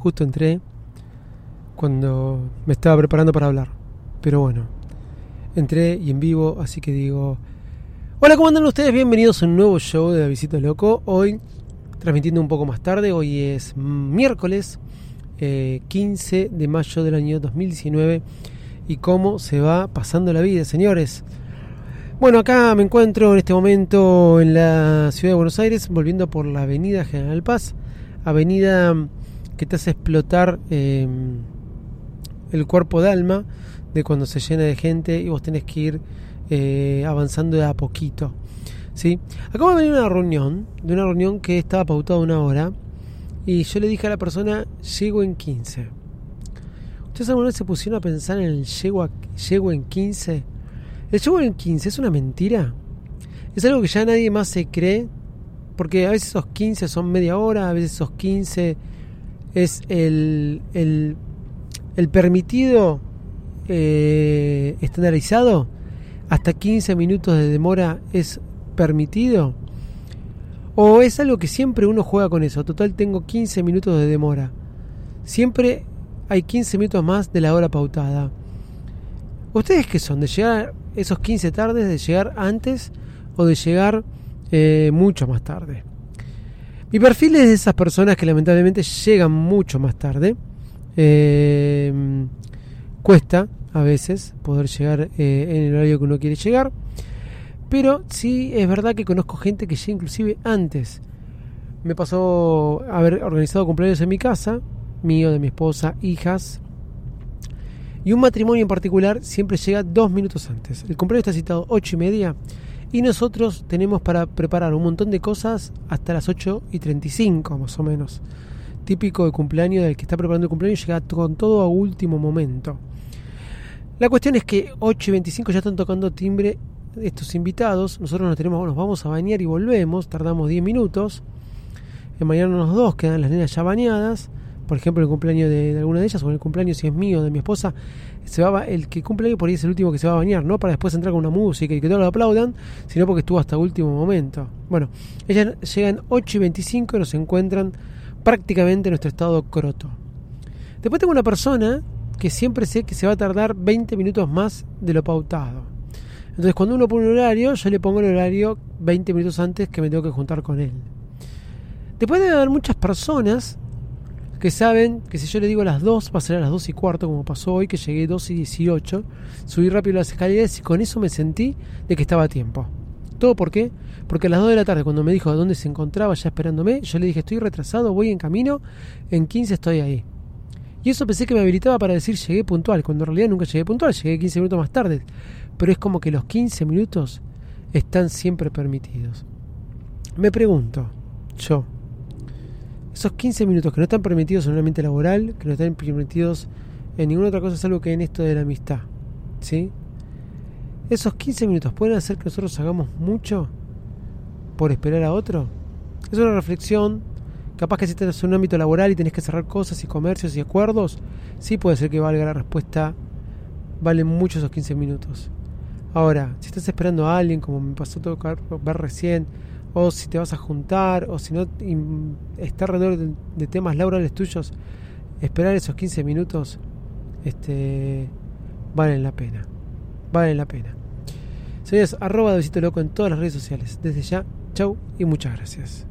Justo entré cuando me estaba preparando para hablar. Pero bueno, entré y en vivo, así que digo... Hola, ¿cómo andan ustedes? Bienvenidos a un nuevo show de Visito Loco. Hoy, transmitiendo un poco más tarde, hoy es miércoles 15 eh, de mayo del año 2019. Y cómo se va pasando la vida, señores. Bueno, acá me encuentro en este momento en la ciudad de Buenos Aires, volviendo por la avenida General Paz, avenida que te hace explotar em, el cuerpo de alma de cuando se llena de gente y vos tenés que ir eh, avanzando de a poquito. ¿sí? Acabo de venir una reunión, de una reunión que estaba pautada una hora, y yo le dije a la persona, llego en 15. ¿Ustedes alguna vez se pusieron a pensar en el llego, llego en 15? ¿El show en 15 es una mentira? Es algo que ya nadie más se cree. Porque a veces esos 15 son media hora, a veces esos 15 es el, el, permitido eh, estandarizado. Hasta 15 minutos de demora es permitido. O es algo que siempre uno juega con eso. Total, tengo 15 minutos de demora. Siempre hay 15 minutos más de la hora pautada. ¿Ustedes qué son? ¿De llegar esos 15 tardes, de llegar antes o de llegar eh, mucho más tarde? Mi perfil es de esas personas que lamentablemente llegan mucho más tarde. Eh, cuesta a veces poder llegar eh, en el horario que uno quiere llegar. Pero sí es verdad que conozco gente que llega inclusive antes. Me pasó haber organizado cumpleaños en mi casa, mío, de mi esposa, hijas, y un matrimonio en particular siempre llega dos minutos antes. El cumpleaños está citado ocho y media y nosotros tenemos para preparar un montón de cosas hasta las 8 y 35 más o menos. Típico de cumpleaños del que está preparando el cumpleaños llega con todo a último momento. La cuestión es que 8 y 25 ya están tocando timbre estos invitados. Nosotros nos, tenemos, nos vamos a bañar y volvemos. Tardamos 10 minutos. En bañarnos dos quedan las nenas ya bañadas por ejemplo, el cumpleaños de, alguna de ellas, o el cumpleaños si es mío, de mi esposa, se va, el que cumple por ahí es el último que se va a bañar, no para después entrar con una música y que todos lo aplaudan, sino porque estuvo hasta último momento. Bueno, ellas llegan 8 y 25 y nos encuentran prácticamente en nuestro estado croto. Después tengo una persona que siempre sé que se va a tardar 20 minutos más de lo pautado. Entonces cuando uno pone un horario, yo le pongo el horario 20 minutos antes que me tengo que juntar con él. Después debe haber muchas personas que saben que si yo le digo a las 2, va a las 2 y cuarto, como pasó hoy, que llegué 2 y 18, subí rápido las escaleras y con eso me sentí de que estaba a tiempo. ¿Todo por qué? Porque a las 2 de la tarde, cuando me dijo dónde se encontraba ya esperándome, yo le dije, estoy retrasado, voy en camino, en 15 estoy ahí. Y eso pensé que me habilitaba para decir llegué puntual, cuando en realidad nunca llegué puntual, llegué 15 minutos más tarde. Pero es como que los 15 minutos están siempre permitidos. Me pregunto, yo, esos 15 minutos que no están permitidos en un ambiente laboral, que no están permitidos en ninguna otra cosa, salvo que en esto de la amistad. ¿Sí? Esos 15 minutos pueden hacer que nosotros hagamos mucho por esperar a otro. Es una reflexión. Capaz que si estás en un ámbito laboral y tenés que cerrar cosas y comercios y acuerdos, sí puede ser que valga la respuesta. Valen mucho esos 15 minutos. Ahora, si estás esperando a alguien, como me pasó tocar ver recién, o si te vas a juntar, o si no está alrededor de, temas laborales tuyos, esperar esos 15 minutos este, valen la pena. Valen la pena. Señores, arroba de Loco en todas las redes sociales. Desde ya, chau y muchas gracias.